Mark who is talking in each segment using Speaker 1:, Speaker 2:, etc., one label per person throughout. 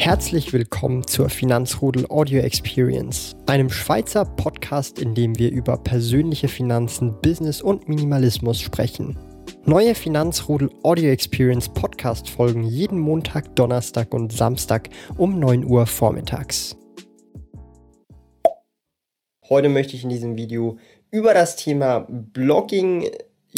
Speaker 1: Herzlich willkommen zur Finanzrudel Audio Experience, einem Schweizer Podcast, in dem wir über persönliche Finanzen, Business und Minimalismus sprechen. Neue Finanzrudel Audio Experience Podcast folgen jeden Montag, Donnerstag und Samstag um 9 Uhr vormittags. Heute möchte ich in diesem Video über das Thema Blogging,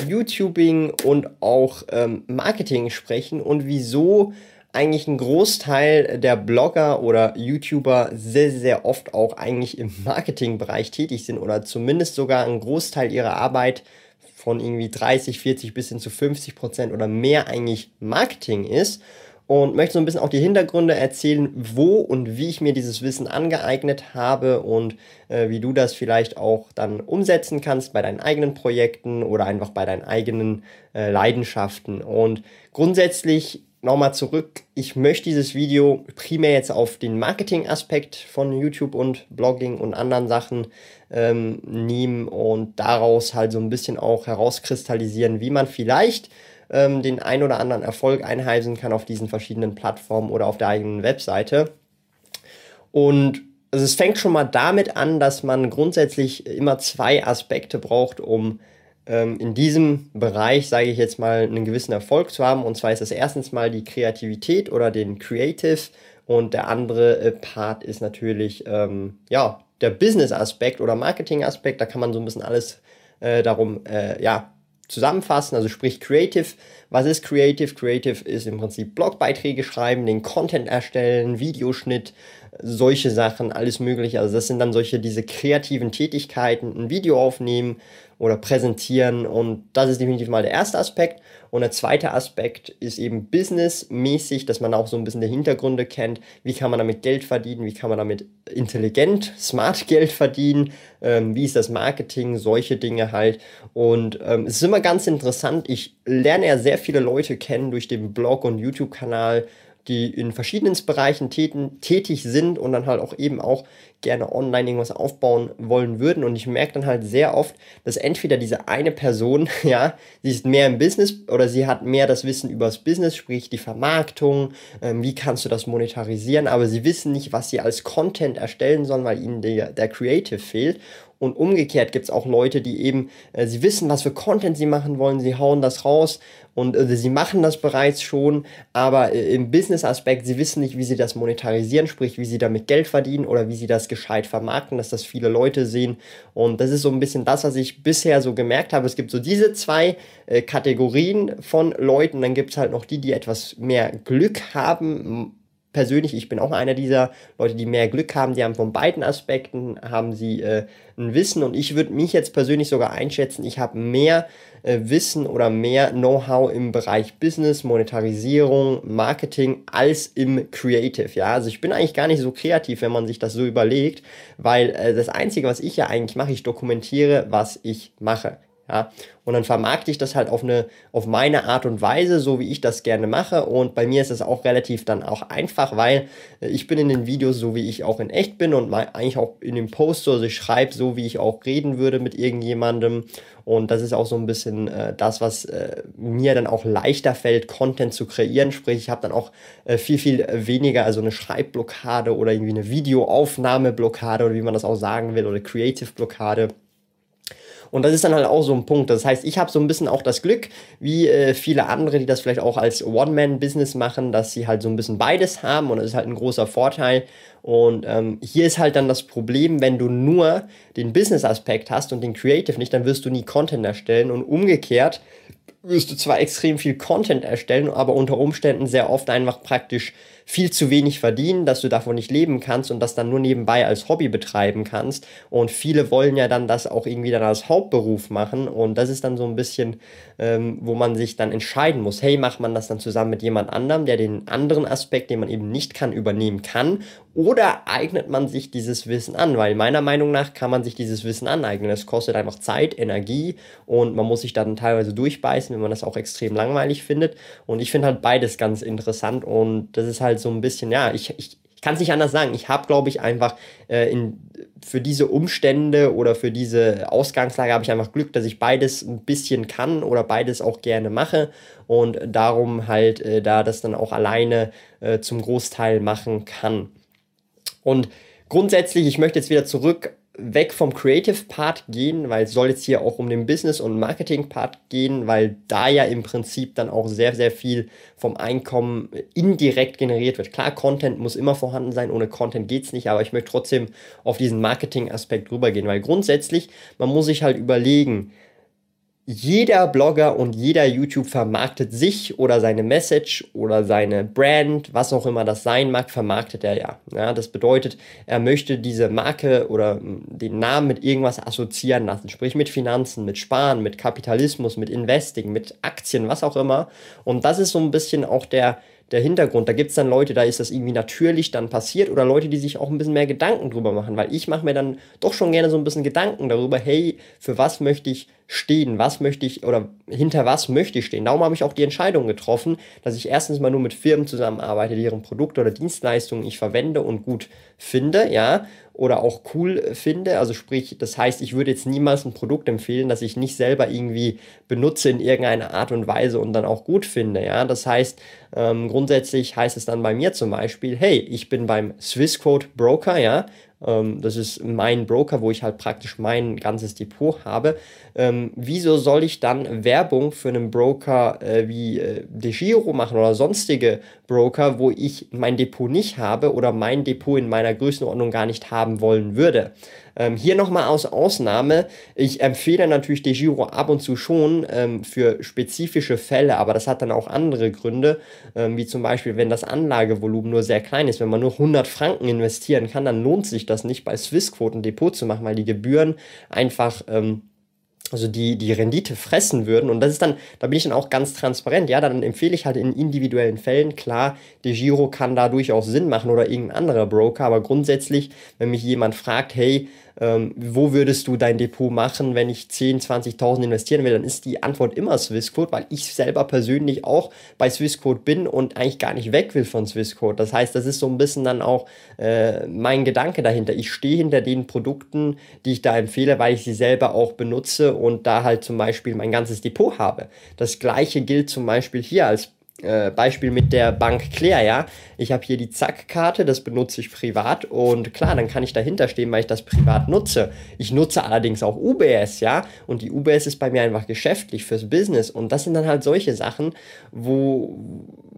Speaker 1: YouTubing und auch ähm, Marketing sprechen und wieso eigentlich ein Großteil der Blogger oder YouTuber sehr, sehr oft auch eigentlich im Marketingbereich tätig sind oder zumindest sogar ein Großteil ihrer Arbeit von irgendwie 30, 40 bis hin zu 50 Prozent oder mehr eigentlich Marketing ist. Und möchte so ein bisschen auch die Hintergründe erzählen, wo und wie ich mir dieses Wissen angeeignet habe und äh, wie du das vielleicht auch dann umsetzen kannst bei deinen eigenen Projekten oder einfach bei deinen eigenen äh, Leidenschaften. Und grundsätzlich nochmal zurück. Ich möchte dieses Video primär jetzt auf den Marketing-Aspekt von YouTube und Blogging und anderen Sachen ähm, nehmen und daraus halt so ein bisschen auch herauskristallisieren, wie man vielleicht ähm, den ein oder anderen Erfolg einheisen kann auf diesen verschiedenen Plattformen oder auf der eigenen Webseite. Und also es fängt schon mal damit an, dass man grundsätzlich immer zwei Aspekte braucht, um in diesem Bereich, sage ich jetzt mal, einen gewissen Erfolg zu haben. Und zwar ist das erstens mal die Kreativität oder den Creative und der andere äh, Part ist natürlich, ähm, ja, der Business-Aspekt oder Marketing-Aspekt. Da kann man so ein bisschen alles äh, darum, äh, ja, zusammenfassen, also sprich Creative. Was ist Creative? Creative ist im Prinzip Blogbeiträge schreiben, den Content erstellen, Videoschnitt, solche Sachen, alles mögliche. Also das sind dann solche, diese kreativen Tätigkeiten, ein Video aufnehmen oder präsentieren und das ist definitiv mal der erste Aspekt. Und der zweite Aspekt ist eben businessmäßig, dass man auch so ein bisschen die Hintergründe kennt. Wie kann man damit Geld verdienen? Wie kann man damit intelligent, smart Geld verdienen? Ähm, wie ist das Marketing? Solche Dinge halt. Und ähm, es ist immer ganz interessant. Ich lerne ja sehr viele Leute kennen durch den Blog und YouTube-Kanal die in verschiedenen Bereichen tätig sind und dann halt auch eben auch gerne online irgendwas aufbauen wollen würden. Und ich merke dann halt sehr oft, dass entweder diese eine Person, ja, sie ist mehr im Business oder sie hat mehr das Wissen über das Business, sprich die Vermarktung, ähm, wie kannst du das monetarisieren, aber sie wissen nicht, was sie als Content erstellen sollen, weil ihnen der, der Creative fehlt. Und umgekehrt gibt es auch Leute, die eben, äh, sie wissen, was für Content sie machen wollen, sie hauen das raus und äh, sie machen das bereits schon, aber äh, im Business-Aspekt, sie wissen nicht, wie sie das monetarisieren, sprich, wie sie damit Geld verdienen oder wie sie das gescheit vermarkten, dass das viele Leute sehen. Und das ist so ein bisschen das, was ich bisher so gemerkt habe. Es gibt so diese zwei äh, Kategorien von Leuten, dann gibt es halt noch die, die etwas mehr Glück haben, persönlich, ich bin auch einer dieser Leute, die mehr Glück haben, die haben von beiden Aspekten, haben sie äh, ein Wissen. Und ich würde mich jetzt persönlich sogar einschätzen, ich habe mehr äh, Wissen oder mehr Know-how im Bereich Business, Monetarisierung, Marketing als im Creative, ja, also ich bin eigentlich gar nicht so kreativ, wenn man sich das so überlegt, weil äh, das Einzige, was ich ja eigentlich mache, ich dokumentiere, was ich mache, ja, und dann vermarkte ich das halt auf eine, auf meine Art und Weise, so wie ich das gerne mache. Und bei mir ist es auch relativ dann auch einfach, weil äh, ich bin in den Videos so, wie ich auch in echt bin und mein, eigentlich auch in dem Post so, also ich schreibe so, wie ich auch reden würde mit irgendjemandem. Und das ist auch so ein bisschen äh, das, was äh, mir dann auch leichter fällt, Content zu kreieren. Sprich, ich habe dann auch äh, viel, viel weniger, also eine Schreibblockade oder irgendwie eine Videoaufnahmeblockade oder wie man das auch sagen will oder Creative Blockade. Und das ist dann halt auch so ein Punkt. Das heißt, ich habe so ein bisschen auch das Glück, wie äh, viele andere, die das vielleicht auch als One-Man-Business machen, dass sie halt so ein bisschen beides haben und das ist halt ein großer Vorteil. Und ähm, hier ist halt dann das Problem, wenn du nur den Business-Aspekt hast und den Creative nicht, dann wirst du nie Content erstellen und umgekehrt wirst du zwar extrem viel Content erstellen, aber unter Umständen sehr oft einfach praktisch viel zu wenig verdienen, dass du davon nicht leben kannst und das dann nur nebenbei als Hobby betreiben kannst. Und viele wollen ja dann das auch irgendwie dann als Hauptberuf machen. Und das ist dann so ein bisschen, ähm, wo man sich dann entscheiden muss, hey, macht man das dann zusammen mit jemand anderem, der den anderen Aspekt, den man eben nicht kann, übernehmen kann? Oder eignet man sich dieses Wissen an? Weil meiner Meinung nach kann man sich dieses Wissen aneignen. Es kostet einfach Zeit, Energie und man muss sich dann teilweise durchbeißen, wenn man das auch extrem langweilig findet. Und ich finde halt beides ganz interessant und das ist halt so ein bisschen, ja, ich, ich, ich kann es nicht anders sagen. Ich habe, glaube ich, einfach äh, in, für diese Umstände oder für diese Ausgangslage habe ich einfach Glück, dass ich beides ein bisschen kann oder beides auch gerne mache und darum halt äh, da das dann auch alleine äh, zum Großteil machen kann. Und grundsätzlich, ich möchte jetzt wieder zurück weg vom Creative Part gehen, weil es soll jetzt hier auch um den Business- und Marketing-Part gehen, weil da ja im Prinzip dann auch sehr, sehr viel vom Einkommen indirekt generiert wird. Klar, Content muss immer vorhanden sein, ohne Content geht es nicht, aber ich möchte trotzdem auf diesen Marketing-Aspekt rübergehen, weil grundsätzlich, man muss sich halt überlegen, jeder Blogger und jeder YouTube vermarktet sich oder seine Message oder seine Brand, was auch immer das sein mag, vermarktet er ja. ja. Das bedeutet, er möchte diese Marke oder hm, den Namen mit irgendwas assoziieren lassen, sprich mit Finanzen, mit Sparen, mit Kapitalismus, mit Investing, mit Aktien, was auch immer. Und das ist so ein bisschen auch der, der Hintergrund. Da gibt es dann Leute, da ist das irgendwie natürlich dann passiert oder Leute, die sich auch ein bisschen mehr Gedanken drüber machen, weil ich mache mir dann doch schon gerne so ein bisschen Gedanken darüber, hey, für was möchte ich stehen, was möchte ich oder hinter was möchte ich stehen. Darum habe ich auch die Entscheidung getroffen, dass ich erstens mal nur mit Firmen zusammenarbeite, deren Produkte oder Dienstleistungen ich verwende und gut finde, ja, oder auch cool finde. Also sprich, das heißt, ich würde jetzt niemals ein Produkt empfehlen, das ich nicht selber irgendwie benutze in irgendeiner Art und Weise und dann auch gut finde. Ja, das heißt, ähm, grundsätzlich heißt es dann bei mir zum Beispiel, hey, ich bin beim Swissquote Broker, ja, ähm, das ist mein Broker, wo ich halt praktisch mein ganzes Depot habe. Ähm, wieso soll ich dann Werbung für einen Broker äh, wie äh, DeGiro machen oder sonstige Broker, wo ich mein Depot nicht habe oder mein Depot in meiner Größenordnung gar nicht haben wollen würde? Ähm, hier nochmal aus Ausnahme. Ich empfehle natürlich DeGiro ab und zu schon ähm, für spezifische Fälle, aber das hat dann auch andere Gründe, ähm, wie zum Beispiel, wenn das Anlagevolumen nur sehr klein ist. Wenn man nur 100 Franken investieren kann, dann lohnt sich das nicht bei Swissquote ein Depot zu machen, weil die Gebühren einfach ähm, also die, die Rendite fressen würden. Und das ist dann, da bin ich dann auch ganz transparent. Ja, dann empfehle ich halt in individuellen Fällen, klar, der Giro kann da durchaus Sinn machen oder irgendein anderer Broker, aber grundsätzlich, wenn mich jemand fragt, hey, ähm, wo würdest du dein Depot machen, wenn ich 10, 20.000 investieren will, dann ist die Antwort immer Swissquote, weil ich selber persönlich auch bei Swissquote bin und eigentlich gar nicht weg will von Swissquote. Das heißt, das ist so ein bisschen dann auch äh, mein Gedanke dahinter. Ich stehe hinter den Produkten, die ich da empfehle, weil ich sie selber auch benutze und da halt zum Beispiel mein ganzes Depot habe. Das gleiche gilt zum Beispiel hier als äh, Beispiel mit der Bank Claire, ja. Ich habe hier die Zack-Karte, das benutze ich privat und klar, dann kann ich dahinter stehen, weil ich das privat nutze. Ich nutze allerdings auch UBS, ja, und die UBS ist bei mir einfach geschäftlich fürs Business und das sind dann halt solche Sachen, wo,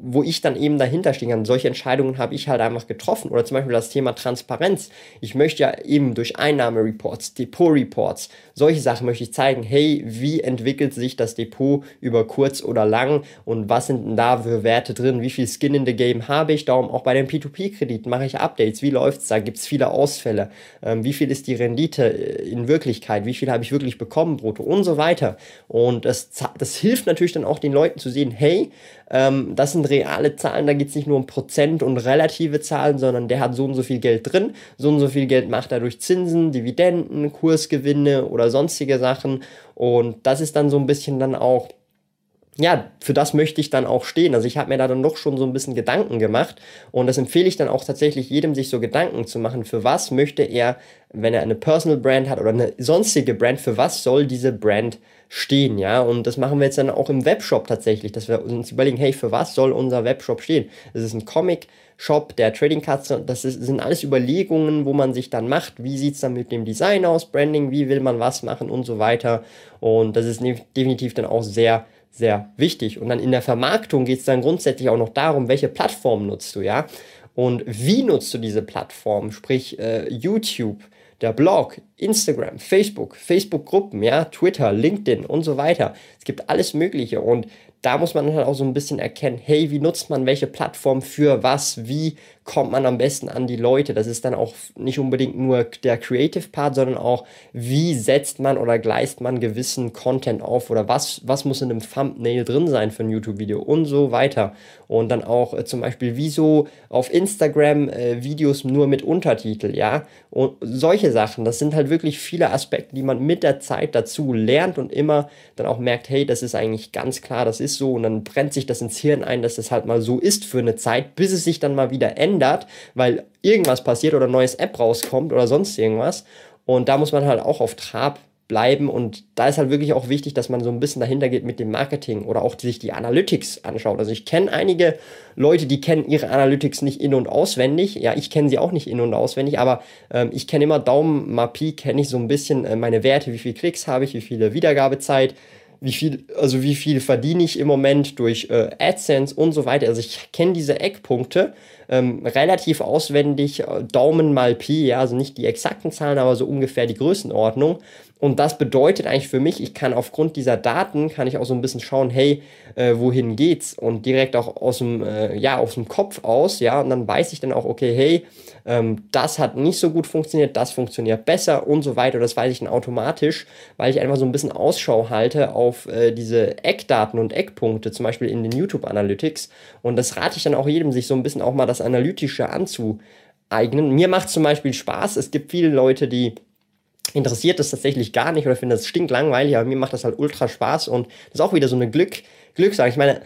Speaker 1: wo ich dann eben dahinter stehen kann. Solche Entscheidungen habe ich halt einfach getroffen. Oder zum Beispiel das Thema Transparenz. Ich möchte ja eben durch Einnahmereports, Depot-Reports, solche Sachen möchte ich zeigen, hey, wie entwickelt sich das Depot über kurz oder lang? Und was sind denn da für Werte drin, wie viel Skin in the Game habe ich, darum auch bei den P2P-Krediten mache ich Updates, wie läuft es da, gibt es viele Ausfälle, ähm, wie viel ist die Rendite äh, in Wirklichkeit, wie viel habe ich wirklich bekommen brutto? Und so weiter. Und das, das hilft natürlich dann auch den Leuten zu sehen, hey, ähm, das sind reale Zahlen, da geht es nicht nur um Prozent und relative Zahlen, sondern der hat so und so viel Geld drin, so und so viel Geld macht er durch Zinsen, Dividenden, Kursgewinne oder sonstige Sachen. Und das ist dann so ein bisschen dann auch ja, für das möchte ich dann auch stehen. Also ich habe mir da dann doch schon so ein bisschen Gedanken gemacht und das empfehle ich dann auch tatsächlich jedem, sich so Gedanken zu machen, für was möchte er, wenn er eine Personal Brand hat oder eine sonstige Brand, für was soll diese Brand stehen, ja? Und das machen wir jetzt dann auch im Webshop tatsächlich, dass wir uns überlegen, hey, für was soll unser Webshop stehen? Es ist ein Comic, Shop, der Trading Cards, das ist, sind alles Überlegungen, wo man sich dann macht, wie sieht es dann mit dem Design aus, Branding, wie will man was machen und so weiter. Und das ist definitiv dann auch sehr sehr wichtig. Und dann in der Vermarktung geht es dann grundsätzlich auch noch darum, welche Plattform nutzt du, ja? Und wie nutzt du diese Plattform? Sprich äh, YouTube, der Blog, Instagram, Facebook, Facebook-Gruppen, ja, Twitter, LinkedIn und so weiter. Es gibt alles Mögliche und da muss man halt auch so ein bisschen erkennen, hey, wie nutzt man welche Plattform für was, wie kommt man am besten an die Leute. Das ist dann auch nicht unbedingt nur der Creative Part, sondern auch, wie setzt man oder gleist man gewissen Content auf oder was, was muss in einem Thumbnail drin sein für ein YouTube-Video und so weiter. Und dann auch äh, zum Beispiel, wieso auf Instagram äh, Videos nur mit Untertitel, ja. Und solche Sachen, das sind halt wirklich viele Aspekte, die man mit der Zeit dazu lernt und immer dann auch merkt, hey, das ist eigentlich ganz klar, das ist ist so und dann brennt sich das ins Hirn ein, dass das halt mal so ist für eine Zeit, bis es sich dann mal wieder ändert, weil irgendwas passiert oder ein neues App rauskommt oder sonst irgendwas. Und da muss man halt auch auf Trab bleiben. Und da ist halt wirklich auch wichtig, dass man so ein bisschen dahinter geht mit dem Marketing oder auch sich die Analytics anschaut. Also ich kenne einige Leute, die kennen ihre Analytics nicht in- und auswendig. Ja, ich kenne sie auch nicht in- und auswendig, aber ähm, ich kenne immer Daumen, Mapi, kenne ich so ein bisschen äh, meine Werte, wie viel Klicks habe ich, wie viele Wiedergabezeit, wie viel, also wie viel verdiene ich im Moment durch äh, AdSense und so weiter. Also ich kenne diese Eckpunkte ähm, relativ auswendig, äh, Daumen mal Pi, ja, also nicht die exakten Zahlen, aber so ungefähr die Größenordnung. Und das bedeutet eigentlich für mich, ich kann aufgrund dieser Daten, kann ich auch so ein bisschen schauen, hey, äh, wohin geht's? Und direkt auch aus dem, äh, ja, aus dem Kopf aus, ja, und dann weiß ich dann auch, okay, hey, ähm, das hat nicht so gut funktioniert, das funktioniert besser und so weiter. Das weiß ich dann automatisch, weil ich einfach so ein bisschen Ausschau halte auf äh, diese Eckdaten und Eckpunkte, zum Beispiel in den YouTube Analytics. Und das rate ich dann auch jedem, sich so ein bisschen auch mal das Analytische anzueignen. Mir macht zum Beispiel Spaß. Es gibt viele Leute, die interessiert das tatsächlich gar nicht oder finden das stinklangweilig, aber mir macht das halt ultra Spaß und das ist auch wieder so eine Glück, Glückssache. Ich meine,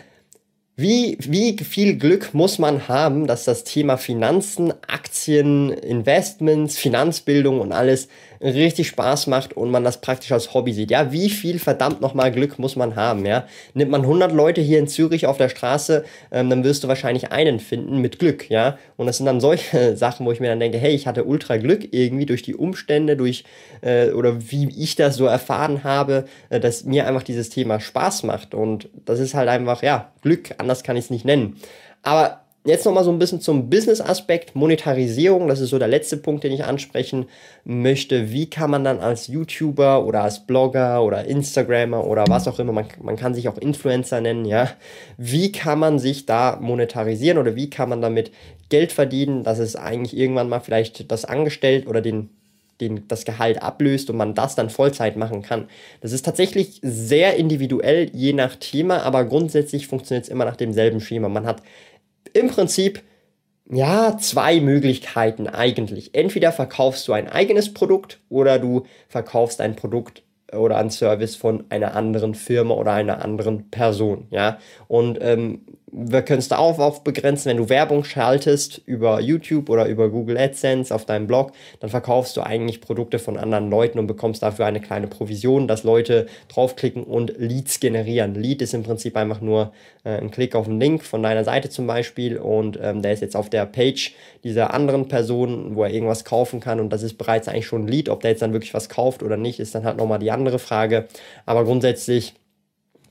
Speaker 1: wie, wie viel Glück muss man haben, dass das Thema Finanzen, Aktien, Investments, Finanzbildung und alles richtig Spaß macht und man das praktisch als Hobby sieht. Ja, wie viel verdammt nochmal Glück muss man haben, ja? Nimmt man 100 Leute hier in Zürich auf der Straße, ähm, dann wirst du wahrscheinlich einen finden mit Glück, ja? Und das sind dann solche Sachen, wo ich mir dann denke, hey, ich hatte ultra Glück irgendwie durch die Umstände, durch, äh, oder wie ich das so erfahren habe, äh, dass mir einfach dieses Thema Spaß macht und das ist halt einfach, ja, Glück, anders kann ich es nicht nennen. Aber Jetzt nochmal so ein bisschen zum Business-Aspekt, Monetarisierung, das ist so der letzte Punkt, den ich ansprechen möchte. Wie kann man dann als YouTuber oder als Blogger oder Instagrammer oder was auch immer, man, man kann sich auch Influencer nennen, ja, wie kann man sich da monetarisieren oder wie kann man damit Geld verdienen, dass es eigentlich irgendwann mal vielleicht das Angestellt oder den den, das Gehalt ablöst und man das dann Vollzeit machen kann. Das ist tatsächlich sehr individuell, je nach Thema, aber grundsätzlich funktioniert es immer nach demselben Schema. Man hat im Prinzip ja, zwei Möglichkeiten eigentlich. Entweder verkaufst du ein eigenes Produkt oder du verkaufst ein Produkt oder ein Service von einer anderen Firma oder einer anderen Person, ja. Und ähm, wir können es da auch begrenzen, wenn du Werbung schaltest über YouTube oder über Google AdSense auf deinem Blog, dann verkaufst du eigentlich Produkte von anderen Leuten und bekommst dafür eine kleine Provision, dass Leute draufklicken und Leads generieren. Lead ist im Prinzip einfach nur äh, ein Klick auf einen Link von deiner Seite zum Beispiel und ähm, der ist jetzt auf der Page dieser anderen Person, wo er irgendwas kaufen kann und das ist bereits eigentlich schon ein Lead. Ob der jetzt dann wirklich was kauft oder nicht, ist dann halt nochmal die andere Frage. Aber grundsätzlich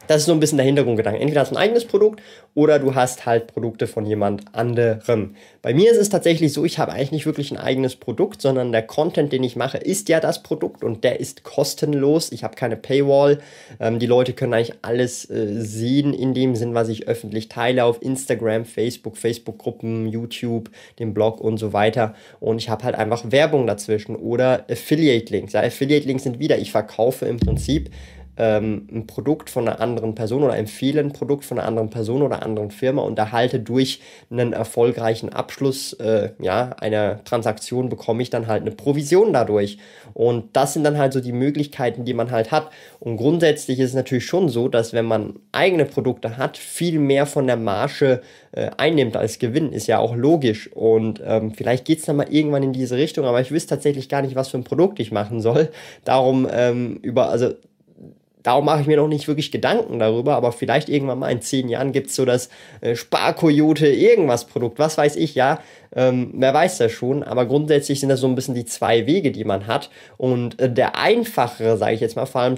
Speaker 1: das ist so ein bisschen der Hintergrundgedanke. Entweder hast du ein eigenes Produkt oder du hast halt Produkte von jemand anderem. Bei mir ist es tatsächlich so, ich habe eigentlich nicht wirklich ein eigenes Produkt, sondern der Content, den ich mache, ist ja das Produkt und der ist kostenlos. Ich habe keine Paywall. Ähm, die Leute können eigentlich alles äh, sehen in dem Sinn, was ich öffentlich teile auf Instagram, Facebook, Facebook-Gruppen, YouTube, dem Blog und so weiter. Und ich habe halt einfach Werbung dazwischen oder Affiliate-Links. Ja, Affiliate-Links sind wieder, ich verkaufe im Prinzip ähm, ein Produkt von einer anderen Person oder empfehle ein Produkt von einer anderen Person oder anderen Firma und erhalte durch einen erfolgreichen Abschluss äh, ja, einer Transaktion bekomme ich dann halt eine Provision dadurch. Und das sind dann halt so die Möglichkeiten, die man halt hat. Und grundsätzlich ist es natürlich schon so, dass wenn man eigene Produkte hat, viel mehr von der Marge äh, einnimmt als Gewinn, ist ja auch logisch. Und ähm, vielleicht geht es dann mal irgendwann in diese Richtung, aber ich wüsste tatsächlich gar nicht, was für ein Produkt ich machen soll. Darum ähm, über, also Darum mache ich mir noch nicht wirklich Gedanken darüber, aber vielleicht irgendwann mal in zehn Jahren gibt es so das äh, Sparkoyote irgendwas Produkt, was weiß ich, ja. Ähm, wer weiß das schon, aber grundsätzlich sind das so ein bisschen die zwei Wege, die man hat. Und äh, der einfachere, sage ich jetzt mal, vor allem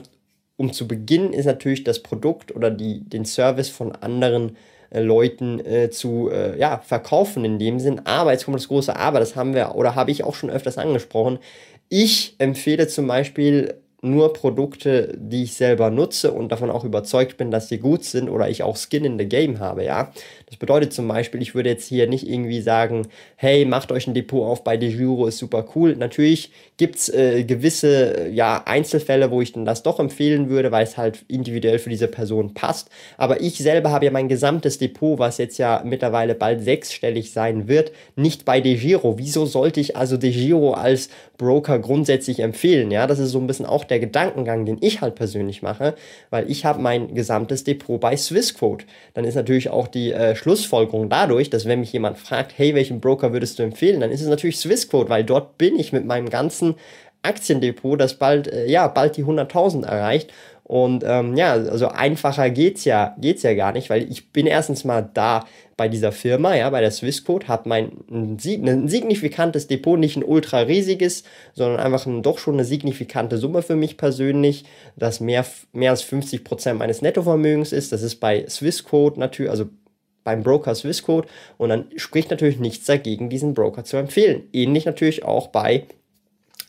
Speaker 1: um zu beginnen, ist natürlich das Produkt oder die, den Service von anderen äh, Leuten äh, zu äh, ja, verkaufen in dem Sinn. Aber jetzt kommt das große Aber, das haben wir oder habe ich auch schon öfters angesprochen. Ich empfehle zum Beispiel nur Produkte, die ich selber nutze und davon auch überzeugt bin, dass sie gut sind oder ich auch Skin in the Game habe, ja. Das bedeutet zum Beispiel, ich würde jetzt hier nicht irgendwie sagen, hey, macht euch ein Depot auf bei DeJuro, ist super cool. Natürlich gibt es äh, gewisse ja, Einzelfälle, wo ich dann das doch empfehlen würde, weil es halt individuell für diese Person passt. Aber ich selber habe ja mein gesamtes Depot, was jetzt ja mittlerweile bald sechsstellig sein wird, nicht bei DeGiro. Wieso sollte ich also DeGiro als Broker grundsätzlich empfehlen? Ja, das ist so ein bisschen auch der Gedankengang, den ich halt persönlich mache, weil ich habe mein gesamtes Depot bei Swissquote. Dann ist natürlich auch die äh, Schlussfolgerung dadurch, dass wenn mich jemand fragt, hey, welchen Broker würdest du empfehlen, dann ist es natürlich Swissquote, weil dort bin ich mit meinem ganzen Aktiendepot, das bald, äh, ja, bald die 100.000 erreicht. Und ähm, ja, also einfacher geht's ja, geht's ja gar nicht, weil ich bin erstens mal da bei dieser Firma, ja, bei der Swissquote, habe mein ein, ein signifikantes Depot, nicht ein ultra riesiges, sondern einfach ein, doch schon eine signifikante Summe für mich persönlich, das mehr, mehr als 50 Prozent meines Nettovermögens ist. Das ist bei Swissquote natürlich, also beim Broker Swissquote und dann spricht natürlich nichts dagegen, diesen Broker zu empfehlen. Ähnlich natürlich auch bei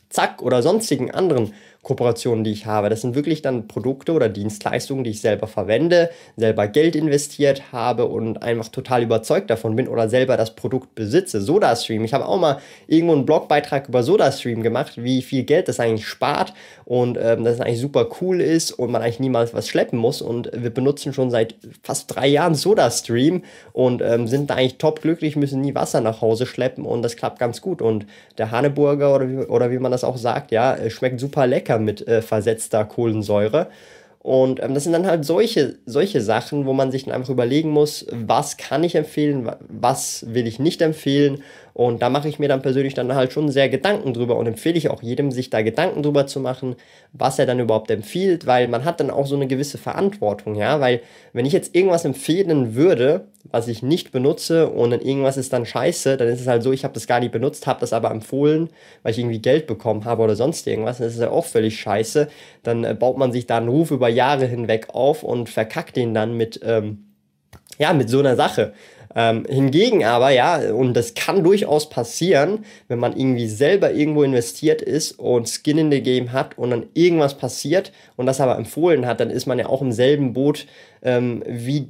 Speaker 1: Zack oder sonstigen anderen Kooperationen, die ich habe. Das sind wirklich dann Produkte oder Dienstleistungen, die ich selber verwende, selber Geld investiert habe und einfach total überzeugt davon bin oder selber das Produkt besitze. SodaStream. Ich habe auch mal irgendwo einen Blogbeitrag über SodaStream gemacht, wie viel Geld das eigentlich spart und ähm, dass es eigentlich super cool ist und man eigentlich niemals was schleppen muss. Und wir benutzen schon seit fast drei Jahren SodaStream und ähm, sind da eigentlich top glücklich, müssen nie Wasser nach Hause schleppen und das klappt ganz gut. Und der Haneburger oder wie, oder wie man das auch sagt, ja, schmeckt super lecker lecker mit äh, versetzter Kohlensäure. Und ähm, das sind dann halt solche, solche Sachen, wo man sich dann einfach überlegen muss, was kann ich empfehlen, was will ich nicht empfehlen. Und da mache ich mir dann persönlich dann halt schon sehr Gedanken drüber und empfehle ich auch jedem, sich da Gedanken drüber zu machen, was er dann überhaupt empfiehlt, weil man hat dann auch so eine gewisse Verantwortung, ja, weil wenn ich jetzt irgendwas empfehlen würde, was ich nicht benutze und dann irgendwas ist dann scheiße, dann ist es halt so, ich habe das gar nicht benutzt, habe das aber empfohlen, weil ich irgendwie Geld bekommen habe oder sonst irgendwas, dann ist es ja auch völlig scheiße. Dann äh, baut man sich da einen Ruf über Jahre hinweg auf und verkackt den dann mit, ähm, ja, mit so einer Sache. Ähm, hingegen aber, ja, und das kann durchaus passieren, wenn man irgendwie selber irgendwo investiert ist und Skin in the Game hat und dann irgendwas passiert und das aber empfohlen hat, dann ist man ja auch im selben Boot ähm, wie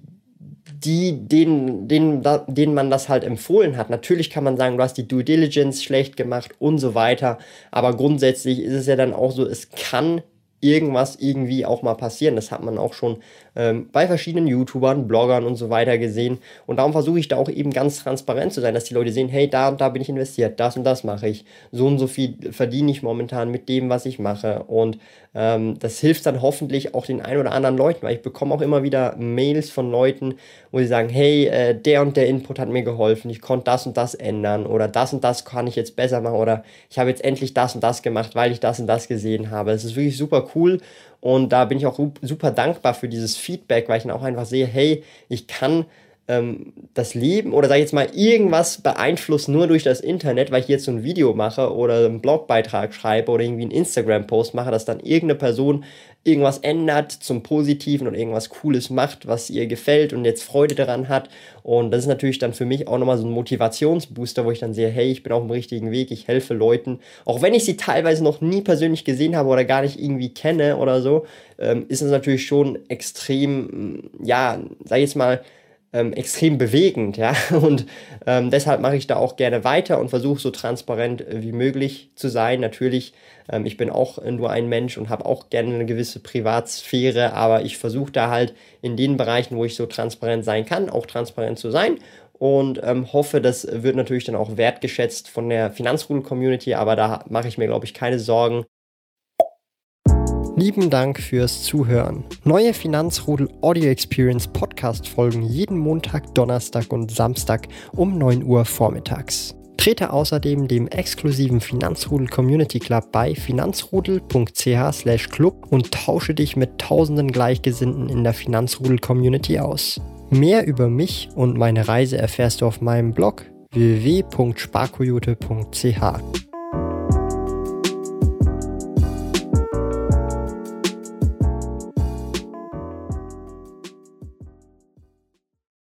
Speaker 1: die, denen, denen, denen man das halt empfohlen hat. Natürlich kann man sagen, du hast die Due Diligence schlecht gemacht und so weiter. Aber grundsätzlich ist es ja dann auch so, es kann irgendwas irgendwie auch mal passieren. Das hat man auch schon ähm, bei verschiedenen YouTubern, Bloggern und so weiter gesehen. Und darum versuche ich da auch eben ganz transparent zu sein, dass die Leute sehen, hey, da und da bin ich investiert, das und das mache ich. So und so viel verdiene ich momentan mit dem, was ich mache. Und ähm, das hilft dann hoffentlich auch den ein oder anderen Leuten, weil ich bekomme auch immer wieder Mails von Leuten, wo sie sagen, hey, äh, der und der Input hat mir geholfen, ich konnte das und das ändern oder das und das kann ich jetzt besser machen oder ich habe jetzt endlich das und das gemacht, weil ich das und das gesehen habe. Das ist wirklich super cool und da bin ich auch super dankbar für dieses Feedback, weil ich dann auch einfach sehe, hey, ich kann ähm, das Leben oder sag ich jetzt mal irgendwas beeinflussen nur durch das Internet, weil ich jetzt so ein Video mache oder einen Blogbeitrag schreibe oder irgendwie einen Instagram-Post mache, dass dann irgendeine Person irgendwas ändert zum Positiven und irgendwas Cooles macht, was ihr gefällt und jetzt Freude daran hat. Und das ist natürlich dann für mich auch nochmal so ein Motivationsbooster, wo ich dann sehe, hey, ich bin auf dem richtigen Weg, ich helfe Leuten. Auch wenn ich sie teilweise noch nie persönlich gesehen habe oder gar nicht irgendwie kenne oder so, ähm, ist es natürlich schon extrem, ja, sag ich jetzt mal, ähm, extrem bewegend, ja. Und ähm, deshalb mache ich da auch gerne weiter und versuche so transparent äh, wie möglich zu sein. Natürlich, ähm, ich bin auch nur ein Mensch und habe auch gerne eine gewisse Privatsphäre, aber ich versuche da halt in den Bereichen, wo ich so transparent sein kann, auch transparent zu sein und ähm, hoffe, das wird natürlich dann auch wertgeschätzt von der Finanzrudel-Community, aber da mache ich mir, glaube ich, keine Sorgen. Lieben Dank fürs Zuhören. Neue Finanzrudel Audio Experience Podcast folgen jeden Montag, Donnerstag und Samstag um 9 Uhr vormittags. Trete außerdem dem exklusiven Finanzrudel Community Club bei finanzrudel.ch/club und tausche dich mit tausenden Gleichgesinnten in der Finanzrudel Community aus. Mehr über mich und meine Reise erfährst du auf meinem Blog www.sparkoyote.ch.